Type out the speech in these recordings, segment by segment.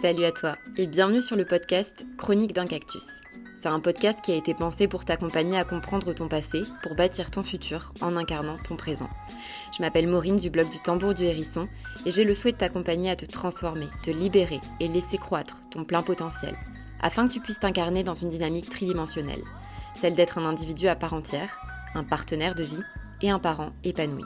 Salut à toi et bienvenue sur le podcast Chronique d'un cactus. C'est un podcast qui a été pensé pour t'accompagner à comprendre ton passé, pour bâtir ton futur en incarnant ton présent. Je m'appelle Maureen du blog du Tambour du Hérisson et j'ai le souhait de t'accompagner à te transformer, te libérer et laisser croître ton plein potentiel, afin que tu puisses t'incarner dans une dynamique tridimensionnelle, celle d'être un individu à part entière, un partenaire de vie et un parent épanoui.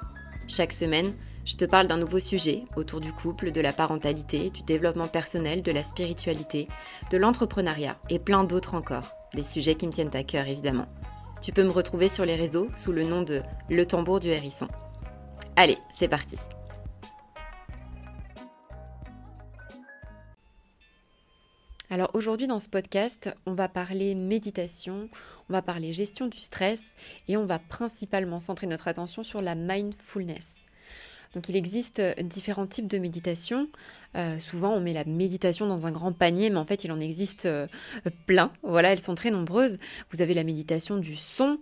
Chaque semaine, je te parle d'un nouveau sujet autour du couple, de la parentalité, du développement personnel, de la spiritualité, de l'entrepreneuriat et plein d'autres encore. Des sujets qui me tiennent à cœur évidemment. Tu peux me retrouver sur les réseaux sous le nom de Le tambour du hérisson. Allez, c'est parti. Alors aujourd'hui dans ce podcast, on va parler méditation, on va parler gestion du stress et on va principalement centrer notre attention sur la mindfulness. Donc il existe euh, différents types de méditation. Euh, souvent on met la méditation dans un grand panier, mais en fait il en existe euh, plein. Voilà, elles sont très nombreuses. Vous avez la méditation du son,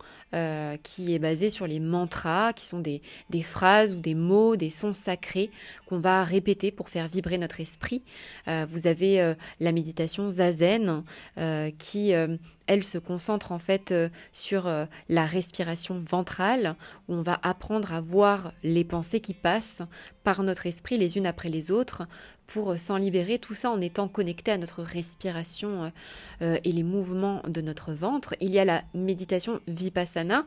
qui est basée sur les mantras, qui sont des, des phrases ou des mots, des sons sacrés qu'on va répéter pour faire vibrer notre esprit. vous avez la méditation zazen, qui elle se concentre en fait sur la respiration ventrale, où on va apprendre à voir les pensées qui passent par notre esprit les unes après les autres pour s'en libérer, tout ça en étant connecté à notre respiration euh, euh, et les mouvements de notre ventre. Il y a la méditation vipassana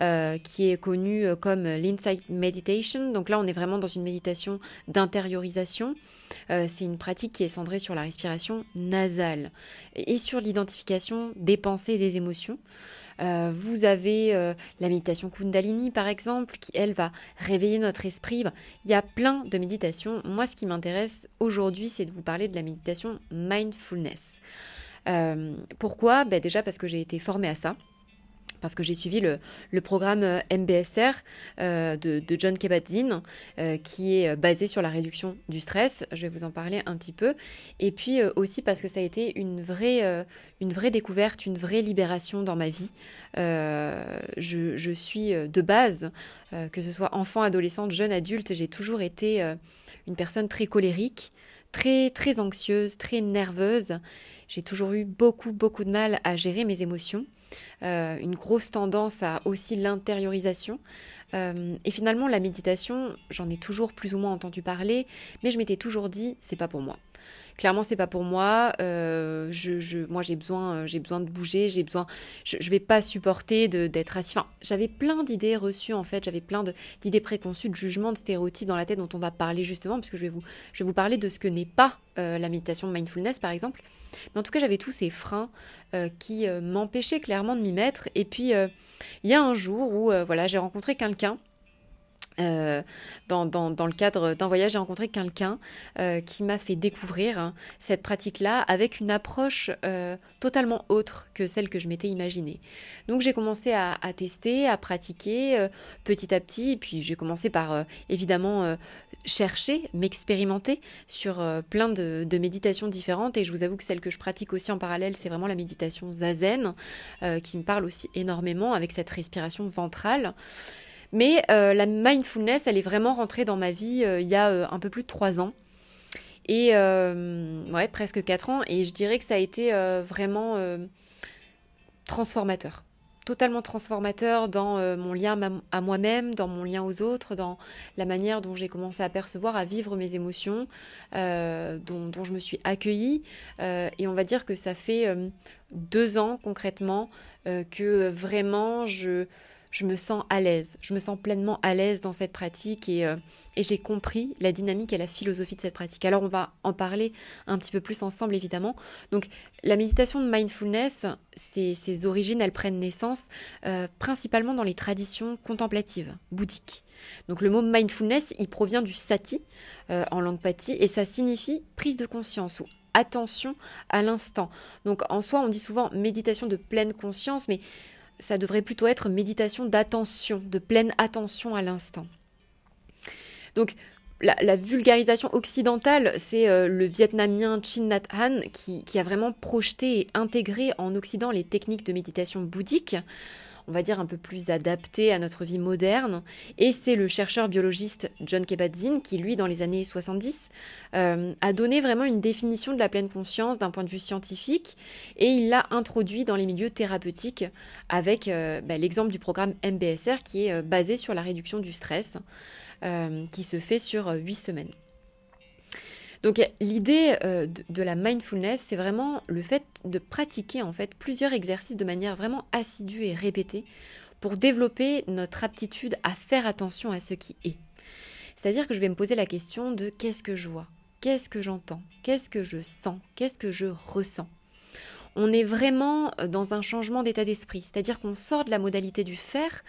euh, qui est connue comme l'insight meditation. Donc là, on est vraiment dans une méditation d'intériorisation. C'est une pratique qui est centrée sur la respiration nasale et sur l'identification des pensées et des émotions. Euh, vous avez euh, la méditation Kundalini, par exemple, qui, elle, va réveiller notre esprit. Il y a plein de méditations. Moi, ce qui m'intéresse aujourd'hui, c'est de vous parler de la méditation mindfulness. Euh, pourquoi? Ben Déjà parce que j'ai été formée à ça parce que j'ai suivi le, programme euh, MBSR euh, de, John Kabat-Zinn, euh, qui est basé sur la réduction du stress. Je vais vous en parler un petit peu. Et puis aussi parce que ça a été une vraie, une vraie découverte, une vraie libération dans ma vie. Je, je, suis de base, que ce soit enfant, adolescente, jeune, adulte, j'ai toujours été une personne très colérique très très anxieuse, très nerveuse. J'ai toujours eu beaucoup beaucoup de mal à gérer mes émotions, euh, une grosse tendance à aussi l'intériorisation. Euh, et finalement, la méditation, j'en ai toujours plus ou moins entendu parler, mais je m'étais toujours dit, c'est pas pour moi clairement c'est pas pour moi. Euh, je, moi j'ai besoin, euh, j'ai besoin de bouger, j'ai besoin, je, je vais pas supporter d'être assis. Enfin, j'avais plein d'idées reçues en fait, j'avais plein d'idées préconçues, de jugements, de stéréotypes dans la tête dont on va parler justement, puisque je vais vous, je vais vous parler de ce que n'est pas euh, la méditation mindfulness par exemple. Mais en tout cas j'avais tous ces freins qui m'empêchaient clairement de m'y mettre. Et puis il y a un jour où voilà j'ai rencontré quelqu'un euh, dans, le cadre d'un voyage, j'ai rencontré quelqu'un euh, qui m'a fait découvrir hein, cette pratique-là avec une approche euh, totalement autre que celle que je m'étais imaginée. Donc j'ai commencé à, à, tester, à pratiquer petit à petit, et puis j'ai commencé par évidemment chercher, m'expérimenter sur plein de, de, méditations différentes, et je vous avoue que celle que je pratique aussi en parallèle, c'est vraiment la méditation zazen, qui me parle aussi énormément avec cette respiration ventrale. Mais euh, la mindfulness, elle est vraiment rentrée dans ma vie euh, il y a euh, un peu plus de trois ans. Et ouais, presque quatre ans. Et je dirais que ça a été vraiment transformateur. Totalement transformateur dans mon lien à moi-même, dans mon lien aux autres, dans la manière dont j'ai commencé à percevoir, à vivre mes émotions, dont, dont, je me suis accueillie. et on va dire que ça fait deux ans concrètement que vraiment je je me sens à l'aise, je me sens pleinement à l'aise dans cette pratique et, euh, et j'ai compris la dynamique et la philosophie de cette pratique. Alors on va en parler un petit peu plus ensemble évidemment. Donc la méditation de mindfulness, ses, origines, elles prennent naissance euh, principalement dans les traditions contemplatives, bouddhiques. Donc le mot mindfulness, il provient du sati euh, en langue pati et ça signifie prise de conscience ou attention à l'instant. Donc en soi, on dit souvent méditation de pleine conscience, mais ça devrait plutôt être méditation d'attention, de pleine attention à l'instant. Donc, la, vulgarisation occidentale, c'est euh, le vietnamien Chin Nhat Han qui, a vraiment projeté et intégré en Occident les techniques de méditation bouddhique. On va dire, un peu plus adapté à notre vie moderne. Et c'est le chercheur biologiste John Kabat-Zinn qui, lui, dans les années 70, euh, a donné vraiment une définition de la pleine conscience d'un point de vue scientifique et il l'a introduit dans les milieux thérapeutiques avec euh, bah, l'exemple du programme MBSR qui est basé sur la réduction du stress, qui se fait sur huit semaines. Donc l'idée euh, de, la mindfulness, c'est vraiment le fait de pratiquer en fait plusieurs exercices de manière vraiment assidue et répétée pour développer notre aptitude à faire attention à ce qui est. C'est-à-dire que je vais me poser la question de qu'est-ce que je vois, qu'est-ce que j'entends, qu'est-ce que je sens, qu'est-ce que je ressens? On est vraiment euh, dans un changement d'état d'esprit. C'est-à-dire qu'on sort de la modalité du faire,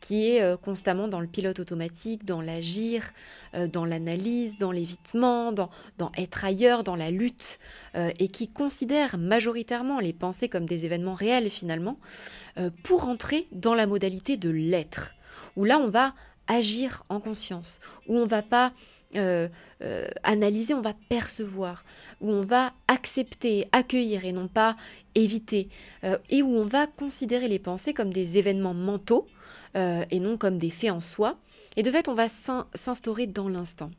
qui est euh, constamment dans le pilote automatique, dans l'agir, euh, dans l'analyse, dans l'évitement, dans, être ailleurs, dans la lutte, et qui considère majoritairement les pensées comme des événements réels finalement, pour entrer dans la modalité de l'être, où là on va agir en conscience, où on va pas euh, euh, analyser, on va percevoir, où on va accepter, accueillir et non pas éviter, euh, et où on va considérer les pensées comme des événements mentaux et non comme des faits en soi. Et de fait, on va s'instaurer dans l'instant.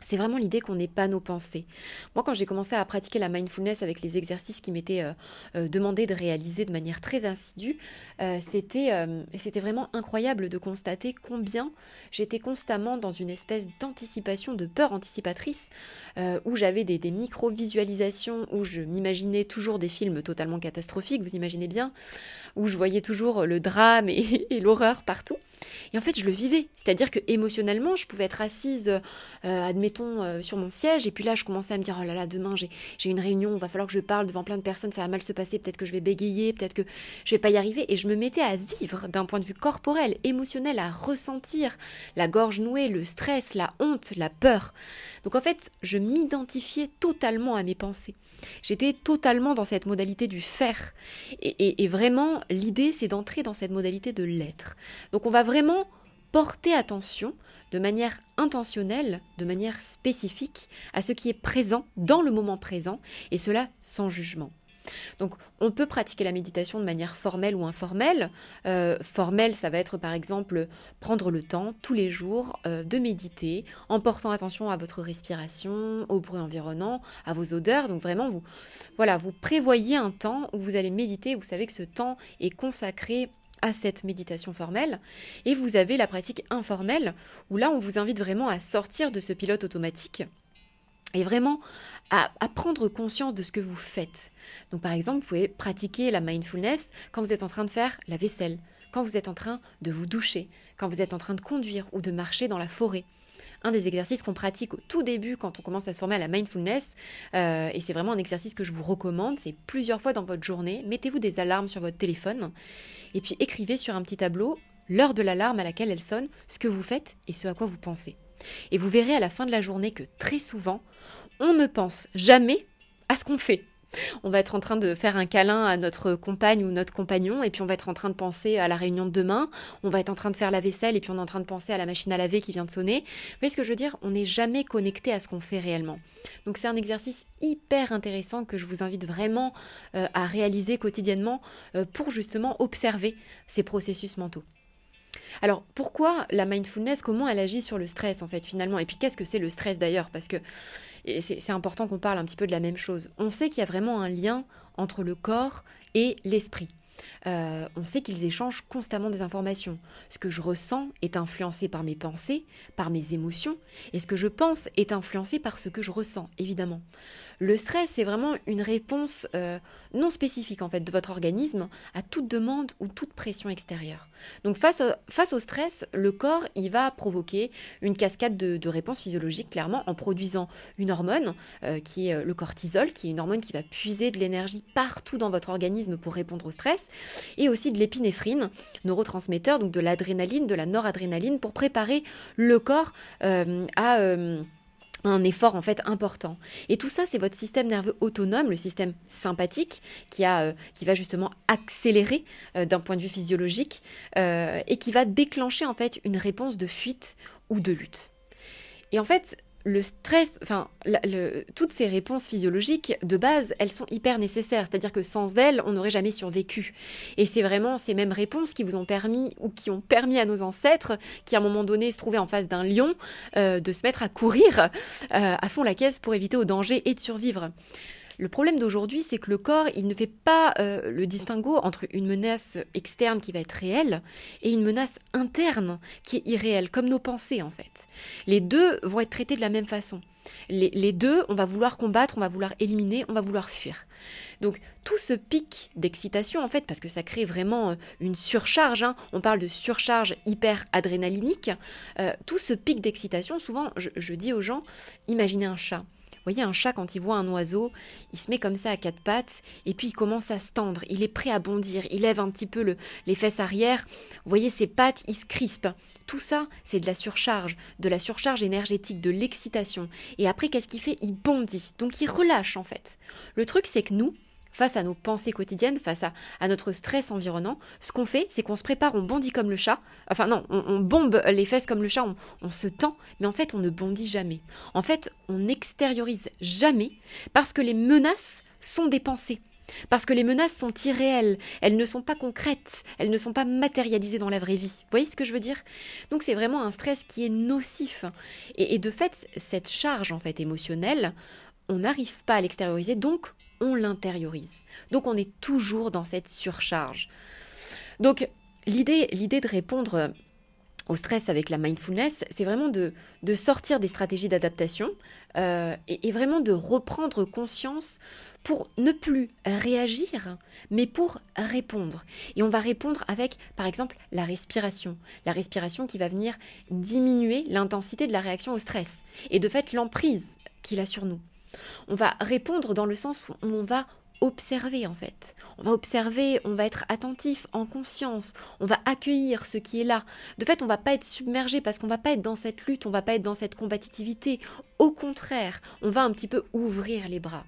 C'est vraiment l'idée qu'on pas nos pensées. Moi, quand j'ai commencé à pratiquer la mindfulness avec les exercices qui m'étaient euh, euh, demandés de réaliser de manière très assidue, euh, c'était, c'était vraiment incroyable de constater combien j'étais constamment dans une espèce d'anticipation, de peur anticipatrice, où j'avais des, micro-visualisations, où je m'imaginais toujours des films totalement catastrophiques, vous imaginez bien, où je voyais toujours le drame et, l'horreur partout. Et en fait, je le vivais. C'est-à-dire que émotionnellement, je pouvais être assise, admettons, euh, sur mon siège, et puis là, je commençais à me dire, oh là là, demain, j'ai une réunion, il va falloir que je parle devant plein de personnes, ça va mal se passer, peut-être que je vais bégayer, peut-être que je vais pas y arriver, et je me mettais à vivre d'un point de vue corporel, émotionnel, à ressentir la gorge nouée, le stress, la honte, la peur. Donc en fait, je m'identifiais totalement à mes pensées. J'étais totalement dans cette modalité du faire. Et, et vraiment, l'idée, c'est d'entrer dans cette modalité de l'être. Donc on va vraiment porter attention de manière intentionnelle, de manière spécifique à ce qui est présent dans le moment présent, et cela sans jugement. Donc on peut pratiquer la méditation de manière formelle ou informelle. Euh, formelle, ça va être par exemple prendre le temps tous les jours euh, de méditer en portant attention à votre respiration, au bruit environnant, à vos odeurs. Donc vraiment, vous, voilà, vous prévoyez un temps où vous allez méditer. Vous savez que ce temps est consacré à cette méditation formelle. Et vous avez la pratique informelle, où là, on vous invite vraiment à sortir de ce pilote automatique et vraiment à, prendre conscience de ce que vous faites. Donc par exemple, vous pouvez pratiquer la mindfulness quand vous êtes en train de faire la vaisselle, quand vous êtes en train de vous doucher, quand vous êtes en train de conduire ou de marcher dans la forêt un des exercices qu'on pratique au tout début quand on commence à se former à la mindfulness. Euh, et c'est vraiment un exercice que je vous recommande. C'est plusieurs fois dans votre journée. Mettez-vous des alarmes sur votre téléphone et puis écrivez sur un petit tableau l'heure de l'alarme à laquelle elle sonne, ce que vous faites et ce à quoi vous pensez. Et vous verrez à la fin de la journée que très souvent, on ne pense jamais à ce qu'on fait on va être en train de faire un câlin à notre compagne ou notre compagnon, et puis on va être en train de penser à la réunion de demain, on va être en train de faire la vaisselle, et puis on est en train de penser à la machine à laver qui vient de sonner. Vous voyez ce que je veux dire? On n'est jamais connecté à ce qu'on fait réellement. Donc c'est un exercice hyper intéressant que je vous invite vraiment euh, à réaliser quotidiennement euh, pour justement observer ces processus mentaux. Alors pourquoi la mindfulness? Comment elle agit sur le stress en fait finalement? Et puis qu'est-ce que c'est le stress d'ailleurs? Parce que c'est important qu'on parle un petit peu de la même chose. On sait qu'il y a vraiment un lien entre le corps et l'esprit. Euh, on sait qu'ils échangent constamment des informations. Ce que je ressens est influencé par mes pensées, par mes émotions, et ce que je pense est influencé par ce que je ressens, évidemment. Le stress, c'est vraiment une réponse euh, non spécifique en fait de votre organisme à toute demande ou toute pression extérieure. Donc face, au stress, le corps il va provoquer une cascade de, réponses physiologiques clairement en produisant une hormone euh, qui est le cortisol, qui est une hormone qui va puiser de l'énergie partout dans votre organisme pour répondre au stress et aussi de l'épinéphrine, neurotransmetteur, donc de l'adrénaline, de la noradrénaline, pour préparer le corps euh, à euh, un effort en fait important. Et tout ça, c'est votre système nerveux autonome, le système sympathique, qui, euh, qui va justement accélérer d'un point de vue physiologique et qui va déclencher en fait une réponse de fuite ou de lutte. Et en fait, le stress, enfin, toutes ces réponses physiologiques de base, elles sont hyper nécessaires. C'est-à-dire que sans elles, on n'aurait jamais survécu. Et c'est vraiment ces mêmes réponses qui vous ont permis ou qui ont permis à nos ancêtres, qui à un moment donné se trouvaient en face d'un lion, euh, de se mettre à courir euh, à fond la caisse pour éviter au danger et de survivre. Le problème d'aujourd'hui, c'est que le corps, il ne fait pas euh, le distinguo entre une menace externe qui va être réelle et une menace interne qui est irréelle, comme nos pensées en fait. Les deux vont être traités de la même façon. Les, deux, on va vouloir combattre, on va vouloir éliminer, on va vouloir fuir. Donc tout ce pic d'excitation, en fait, parce que ça crée vraiment euh, une surcharge, hein, on parle de surcharge hyper-adrénalinique, euh, tout ce pic d'excitation, souvent, je dis aux gens, imaginez un chat voyez, un chat, quand il voit un oiseau, il se met comme ça à quatre pattes, et puis il commence à se tendre, il est prêt à bondir, il lève un petit peu le, les fesses arrière, vous voyez, ses pattes, il se crispe. Tout ça, c'est de la surcharge, de la surcharge énergétique, de l'excitation. Et après, qu'est-ce qu'il fait? Il bondit, donc il relâche en fait. Le truc, c'est que nous, face à nos pensées quotidiennes, face à, notre stress environnant, ce qu'on fait, c'est qu'on se prépare, on bondit comme le chat. Enfin non, on, bombe les fesses comme le chat, on, se tend, mais en fait, on ne bondit jamais. En fait, on n'extériorise jamais parce que les menaces sont des pensées. Parce que les menaces sont irréelles, elles ne sont pas concrètes, elles ne sont pas matérialisées dans la vraie vie. Vous voyez ce que je veux dire? Donc c'est vraiment un stress qui est nocif. Et, et de fait, cette charge en fait émotionnelle, on n'arrive pas à l'extérioriser, donc on l'intériorise. Donc on est toujours dans cette surcharge. Donc l'idée, l'idée de répondre au stress avec la mindfulness, c'est vraiment de, de, sortir des stratégies d'adaptation euh, et, vraiment de reprendre conscience pour ne plus réagir, mais pour répondre. Et on va répondre avec, par exemple, la respiration. La respiration qui va venir diminuer l'intensité de la réaction au stress et de fait l'emprise qu'il a sur nous. On va répondre dans le sens où on va observer en fait. On va observer, on va être attentif, en conscience, on va accueillir ce qui est là. De fait, on va pas être submergé parce qu'on va pas être dans cette lutte, on va pas être dans cette combativité. Au contraire, on va un petit peu ouvrir les bras.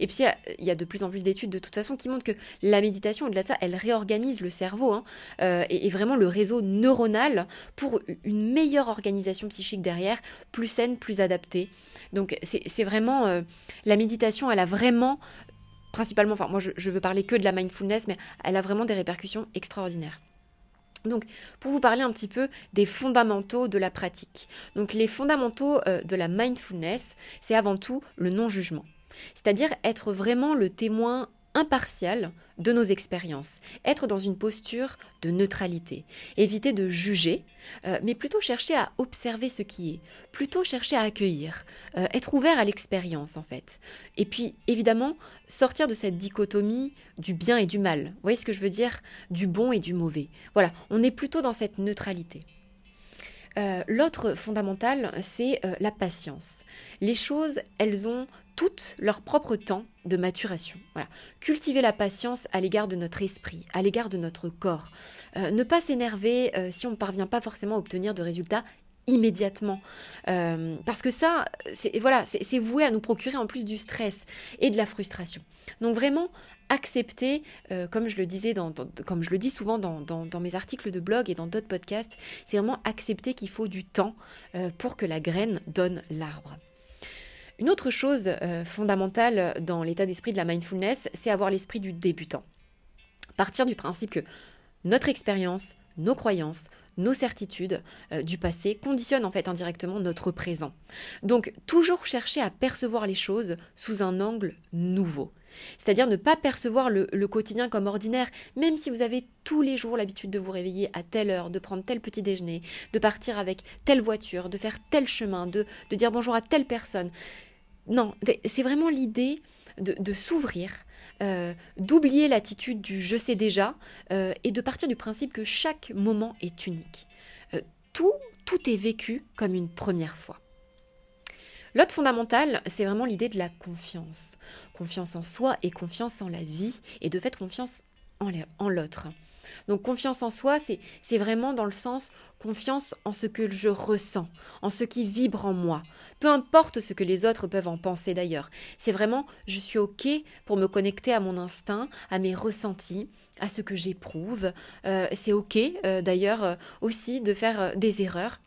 Et puis, il y a de plus en plus d'études de toute façon qui montrent que la méditation, au-delà de ça, elle réorganise le cerveau hein, euh, et, vraiment le réseau neuronal pour une meilleure organisation psychique derrière, plus saine, plus adaptée. Donc, c'est vraiment. Euh, la méditation, elle a vraiment. Principalement, enfin, moi je, je veux parler que de la mindfulness, mais elle a vraiment des répercussions extraordinaires. Donc, pour vous parler un petit peu des fondamentaux de la pratique. Donc, les fondamentaux euh, de la mindfulness, c'est avant tout le non-jugement. C'est-à-dire être vraiment le témoin impartial de nos expériences, être dans une posture de neutralité, éviter de juger, euh, mais plutôt chercher à observer ce qui est, plutôt chercher à accueillir, euh, être ouvert à l'expérience en fait. Et puis évidemment, sortir de cette dichotomie du bien et du mal, vous voyez ce que je veux dire? Du bon et du mauvais. Voilà, on est plutôt dans cette neutralité. Euh, l'autre fondamental, c'est la patience. Les choses, elles ont toutes leur propre temps de maturation. Cultiver la patience à l'égard de notre esprit, à l'égard de notre corps. Euh, ne pas s'énerver euh, si on ne parvient pas forcément à obtenir de résultats immédiatement. Euh, parce que ça, c'est voilà, c'est voué à nous procurer en plus du stress et de la frustration. Donc vraiment, accepter, comme je le disais, dans, comme je le dis souvent dans, mes articles de blog et dans d'autres podcasts, c'est vraiment accepter qu'il faut du temps pour que la graine donne l'arbre. Une autre chose euh, fondamentale dans l'état d'esprit de la mindfulness, c'est avoir l'esprit du débutant. Partir du principe que notre expérience, nos croyances, nos certitudes euh, du passé conditionnent en fait indirectement notre présent. Donc toujours chercher à percevoir les choses sous un angle nouveau. C'est-à-dire ne pas percevoir le, quotidien comme ordinaire, même si vous avez tous les jours l'habitude de vous réveiller à telle heure, de prendre tel petit déjeuner, de partir avec telle voiture, de faire tel chemin, de, dire bonjour à telle personne. Non, c'est vraiment l'idée de, s'ouvrir, euh, d'oublier l'attitude du je sais déjà euh, et de partir du principe que chaque moment est unique. Euh, tout, tout est vécu comme une première fois. L'autre fondamental, c'est vraiment l'idée de la confiance. Confiance en soi et confiance en la vie, et de fait confiance en l'autre. Donc confiance en soi, c'est vraiment dans le sens confiance en ce que je ressens, en ce qui vibre en moi. Peu importe ce que les autres peuvent en penser d'ailleurs. C'est vraiment je suis OK pour me connecter à mon instinct, à mes ressentis, à ce que j'éprouve. Euh, c'est OK euh, d'ailleurs euh, aussi de faire des erreurs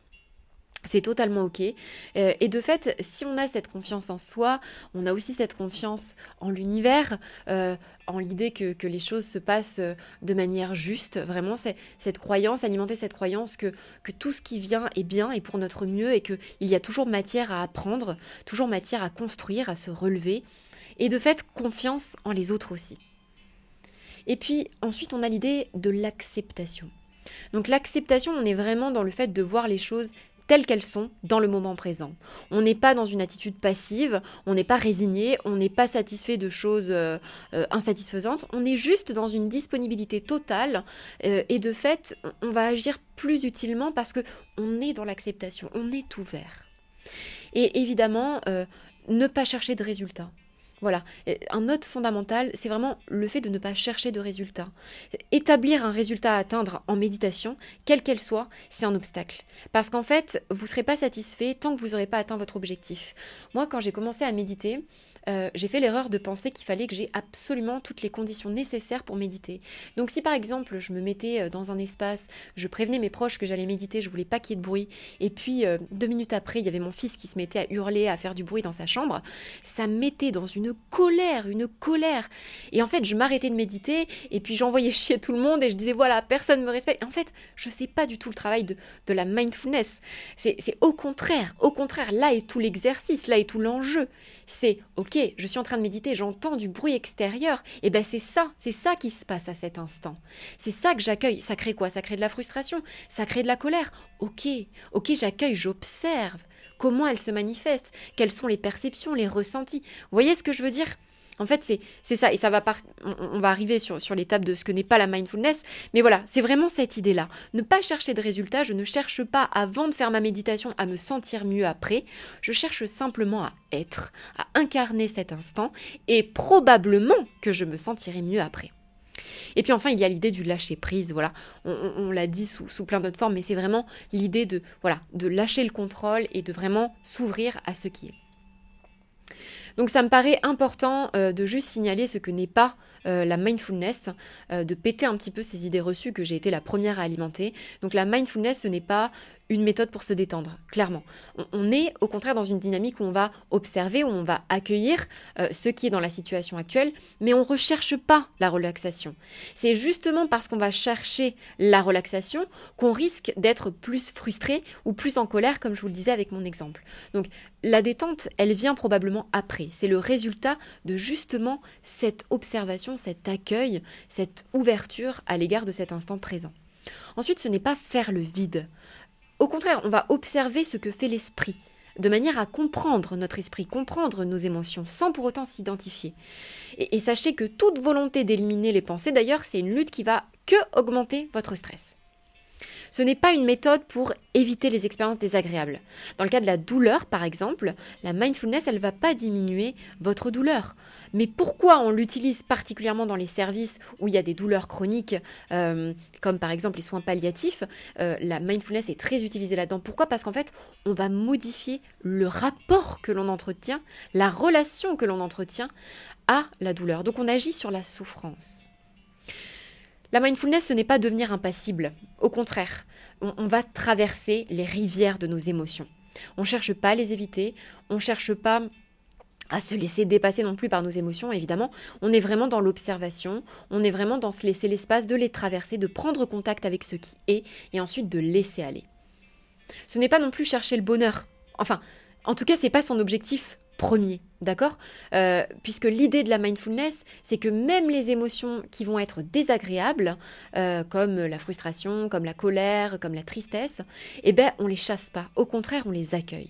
c'est totalement ok. Euh, et de fait, si on a cette confiance en soi, on a aussi cette confiance en l'univers, euh, en l'idée que, les choses se passent euh, de manière juste. Vraiment, c'est cette croyance, alimenter cette croyance que, que tout ce qui vient est bien et pour notre mieux et qu'il y a toujours matière à apprendre, toujours matière à construire, à se relever. Et de fait, confiance en les autres aussi. Et puis ensuite, on a l'idée de l'acceptation. Donc l'acceptation, on est vraiment dans le fait de voir les choses telles qu'elles sont dans le moment présent. On n'est pas dans une attitude passive, on n'est pas résigné, on n'est pas satisfait de choses euh, euh, insatisfaisantes, on est juste dans une disponibilité totale euh, et de fait, on va agir plus utilement parce que on est dans l'acceptation, on est ouvert. Et évidemment, ne pas chercher de résultats. Voilà. Un autre fondamental, c'est vraiment le fait de ne pas chercher de résultats. Établir un résultat à atteindre en méditation, quelle qu'elle soit, c'est un obstacle. Parce qu'en fait, vous ne serez pas satisfait tant que vous n'aurez pas atteint votre objectif. Moi, quand j'ai commencé à méditer, euh, j'ai fait l'erreur de penser qu'il fallait que j'ai absolument toutes les conditions nécessaires pour méditer. Donc si par exemple je me mettais euh, dans un espace, je prévenais mes proches que j'allais méditer, je voulais pas qu'il y ait de bruit, et puis euh, deux minutes après il y avait mon fils qui se mettait à hurler, à faire du bruit dans sa chambre, ça me mettait dans une colère, une colère. Et en fait je m'arrêtais de méditer, et puis j'envoyais chier tout le monde, et je disais voilà, personne me respecte. en fait je sais pas du tout le travail de, de la mindfulness. C'est au contraire, au contraire, là est tout l'exercice, là est tout l'enjeu. C'est ok, je suis en train de méditer, j'entends du bruit extérieur, et ben c'est ça, c'est ça qui se passe à cet instant. C'est ça que j'accueille. Ça crée quoi? Ça crée de la frustration, ça crée de la colère. Ok, ok, j'accueille, j'observe comment elle se manifeste, quelles sont les perceptions, les ressentis. Vous voyez ce que je veux dire? En fait, c'est ça, et ça va on, va arriver sur, sur l'étape de ce que n'est pas la mindfulness, mais voilà, c'est vraiment cette idée-là. Ne pas chercher de résultats, je ne cherche pas avant de faire ma méditation à me sentir mieux après, je cherche simplement à être, à incarner cet instant, et probablement que je me sentirai mieux après. Et puis enfin, il y a l'idée du lâcher prise, voilà. On, l'a dit sous, plein d'autres formes, mais c'est vraiment l'idée de, voilà, de lâcher le contrôle et de vraiment s'ouvrir à ce qui est. Donc ça me paraît important euh, de juste signaler ce que n'est pas euh, la mindfulness, euh, de péter un petit peu ces idées reçues que j'ai été la première à alimenter. Donc la mindfulness, ce n'est pas une méthode pour se détendre, clairement. On, est au contraire dans une dynamique où on va observer, où on va accueillir euh, ce qui est dans la situation actuelle, mais on ne recherche pas la relaxation. C'est justement parce qu'on va chercher la relaxation qu'on risque d'être plus frustré ou plus en colère, comme je vous le disais avec mon exemple. Donc la détente, elle vient probablement après. C'est le résultat de justement cette observation, cet accueil, cette ouverture à l'égard de cet instant présent. Ensuite, ce n'est pas faire le vide. Au contraire, on va observer ce que fait l'esprit, de manière à comprendre notre esprit, comprendre nos émotions, sans pour autant s'identifier. Et, sachez que toute volonté d'éliminer les pensées, d'ailleurs, c'est une lutte qui va que augmenter votre stress. Ce n'est pas une méthode pour éviter les expériences désagréables. Dans le cas de la douleur, par exemple, la mindfulness, elle ne va pas diminuer votre douleur. Mais pourquoi on l'utilise particulièrement dans les services où il y a des douleurs chroniques, euh, comme par exemple les soins palliatifs euh, La mindfulness est très utilisée là-dedans. Pourquoi? Parce qu'en fait, on va modifier le rapport que l'on entretient, la relation que l'on entretient à la douleur. Donc on agit sur la souffrance. La mindfulness, ce n'est pas devenir impassible. Au contraire, on, va traverser les rivières de nos émotions. On ne cherche pas à les éviter, on ne cherche pas à se laisser dépasser non plus par nos émotions, évidemment. On est vraiment dans l'observation, on est vraiment dans se laisser l'espace de les traverser, de prendre contact avec ce qui est, et ensuite de laisser aller. Ce n'est pas non plus chercher le bonheur. Enfin, en tout cas, ce n'est pas son objectif premier, d'accord? Euh, Puisque l'idée de la mindfulness, c'est que même les émotions qui vont être désagréables, euh, comme la frustration, comme la colère, comme la tristesse, eh ben, on les chasse pas. Au contraire, on les accueille.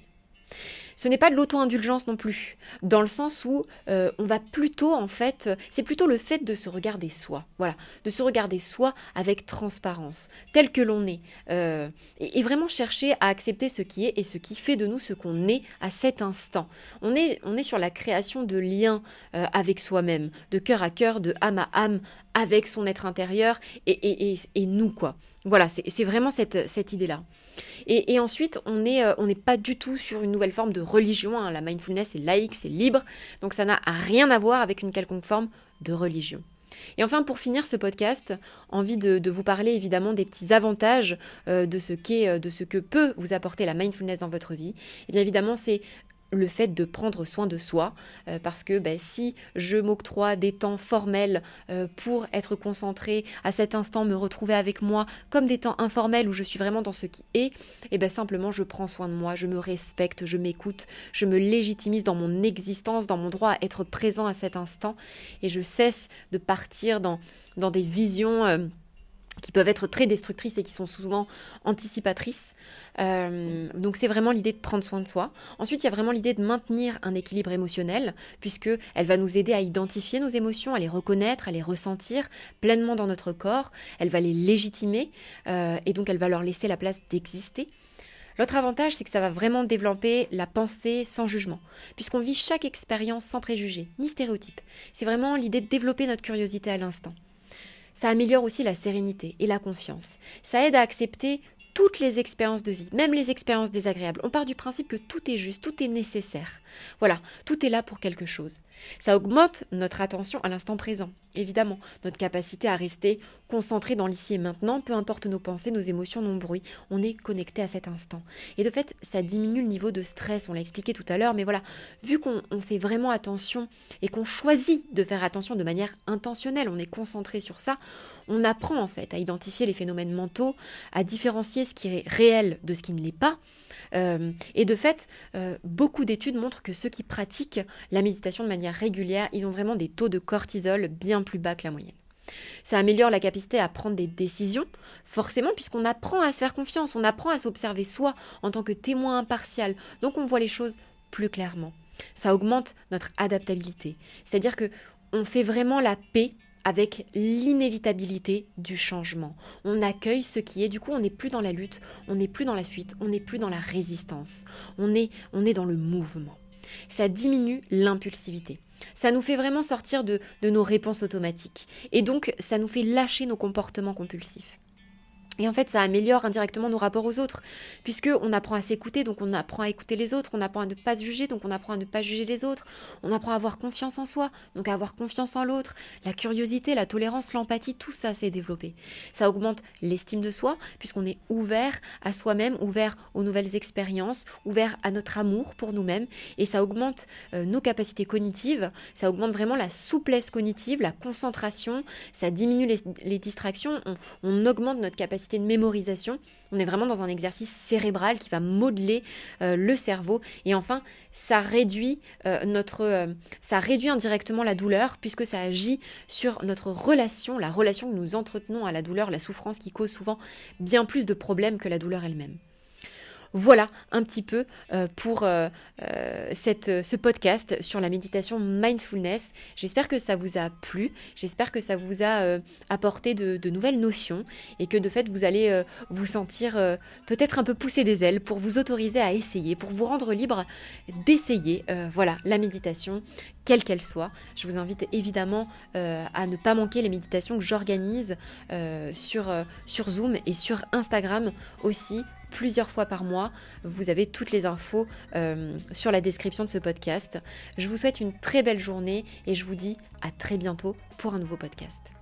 Ce n'est pas de l'auto-indulgence non plus, dans le sens où euh, on va plutôt, en fait, c'est plutôt le fait de se regarder soi, voilà, de se regarder soi avec transparence, tel que l'on est, euh, et, vraiment chercher à accepter ce qui est et ce qui fait de nous ce qu'on est à cet instant. On est, on est sur la création de liens euh, avec soi-même, de cœur à cœur, de âme à âme, avec son être intérieur et, nous, quoi. Voilà, c'est vraiment cette, idée-là. Et, ensuite, on n'est pas du tout sur une nouvelle forme de religion. Hein. La mindfulness est laïque, c'est libre. Donc ça n'a rien à voir avec une quelconque forme de religion. Et enfin, pour finir ce podcast, envie de, vous parler évidemment des petits avantages euh, de, ce qu'est, de ce que peut vous apporter la mindfulness dans votre vie. Et bien évidemment, c'est le fait de prendre soin de soi, euh, parce que ben, si je m'octroie des temps formels euh, pour être concentré à cet instant, me retrouver avec moi, comme des temps informels où je suis vraiment dans ce qui est, et eh ben simplement je prends soin de moi, je me respecte, je m'écoute, je me légitimise dans mon existence, dans mon droit à être présent à cet instant, et je cesse de partir dans, des visions... Euh, qui peuvent être très destructrices et qui sont souvent anticipatrices. Euh, donc c'est vraiment l'idée de prendre soin de soi. Ensuite, il y a vraiment l'idée de maintenir un équilibre émotionnel, puisque elle va nous aider à identifier nos émotions, à les reconnaître, à les ressentir pleinement dans notre corps. Elle va les légitimer euh, et donc elle va leur laisser la place d'exister. L'autre avantage, c'est que ça va vraiment développer la pensée sans jugement, puisqu'on vit chaque expérience sans préjugés, ni stéréotypes. C'est vraiment l'idée de développer notre curiosité à l'instant. Ça améliore aussi la sérénité et la confiance. Ça aide à accepter toutes les expériences de vie, même les expériences désagréables. On part du principe que tout est juste, tout est nécessaire. Voilà, tout est là pour quelque chose. Ça augmente notre attention à l'instant présent, évidemment, notre capacité à rester concentré dans l'ici et maintenant, peu importe nos pensées, nos émotions, nos bruits, on est connecté à cet instant. Et de fait, ça diminue le niveau de stress, on l'a expliqué tout à l'heure, mais voilà, vu qu'on fait vraiment attention et qu'on choisit de faire attention de manière intentionnelle, on est concentré sur ça, on apprend en fait à identifier les phénomènes mentaux, à différencier ce qui est réel de ce qui ne l'est pas. Euh, et de fait, euh, beaucoup d'études montrent que ceux qui pratiquent la méditation de manière régulière, ils ont vraiment des taux de cortisol bien plus bas que la moyenne. Ça améliore la capacité à prendre des décisions, forcément, puisqu'on apprend à se faire confiance, on apprend à s'observer soi en tant que témoin impartial, donc on voit les choses plus clairement. Ça augmente notre adaptabilité, c'est-à-dire que on fait vraiment la paix avec l'inévitabilité du changement. On accueille ce qui est, du coup on n'est plus dans la lutte, on n'est plus dans la fuite, on n'est plus dans la résistance, on est, on est dans le mouvement. Ça diminue l'impulsivité. Ça nous fait vraiment sortir de, de nos réponses automatiques. Et donc ça nous fait lâcher nos comportements compulsifs. Et en fait, ça améliore indirectement nos rapports aux autres, puisque on apprend à s'écouter, donc on apprend à écouter les autres, on apprend à ne pas se juger, donc on apprend à ne pas juger les autres, on apprend à avoir confiance en soi, donc à avoir confiance en l'autre, la curiosité, la tolérance, l'empathie, tout ça s'est développé. Ça augmente l'estime de soi, puisqu'on est ouvert à soi-même, ouvert aux nouvelles expériences, ouvert à notre amour pour nous-mêmes, et ça augmente euh, nos capacités cognitives, ça augmente vraiment la souplesse cognitive, la concentration, ça diminue les, distractions, on augmente notre capacité de mémorisation. On est vraiment dans un exercice cérébral qui va modeler euh, le cerveau. Et enfin, ça réduit euh, notre, euh, ça réduit indirectement la douleur puisque ça agit sur notre relation, la relation que nous entretenons à la douleur, la souffrance qui cause souvent bien plus de problèmes que la douleur elle-même. Voilà un petit peu euh, pour euh, euh, ce podcast sur la méditation mindfulness. J'espère que ça vous a plu, j'espère que ça vous a apporté de, nouvelles notions et que de fait vous allez vous sentir peut-être un peu pousser des ailes pour vous autoriser à essayer, pour vous rendre libre d'essayer voilà, la méditation quelle qu'elle soit. Je vous invite évidemment à ne pas manquer les méditations que j'organise sur Zoom et sur Instagram aussi plusieurs fois par mois. Vous avez toutes les infos euh, sur la description de ce podcast. Je vous souhaite une très belle journée et je vous dis à très bientôt pour un nouveau podcast.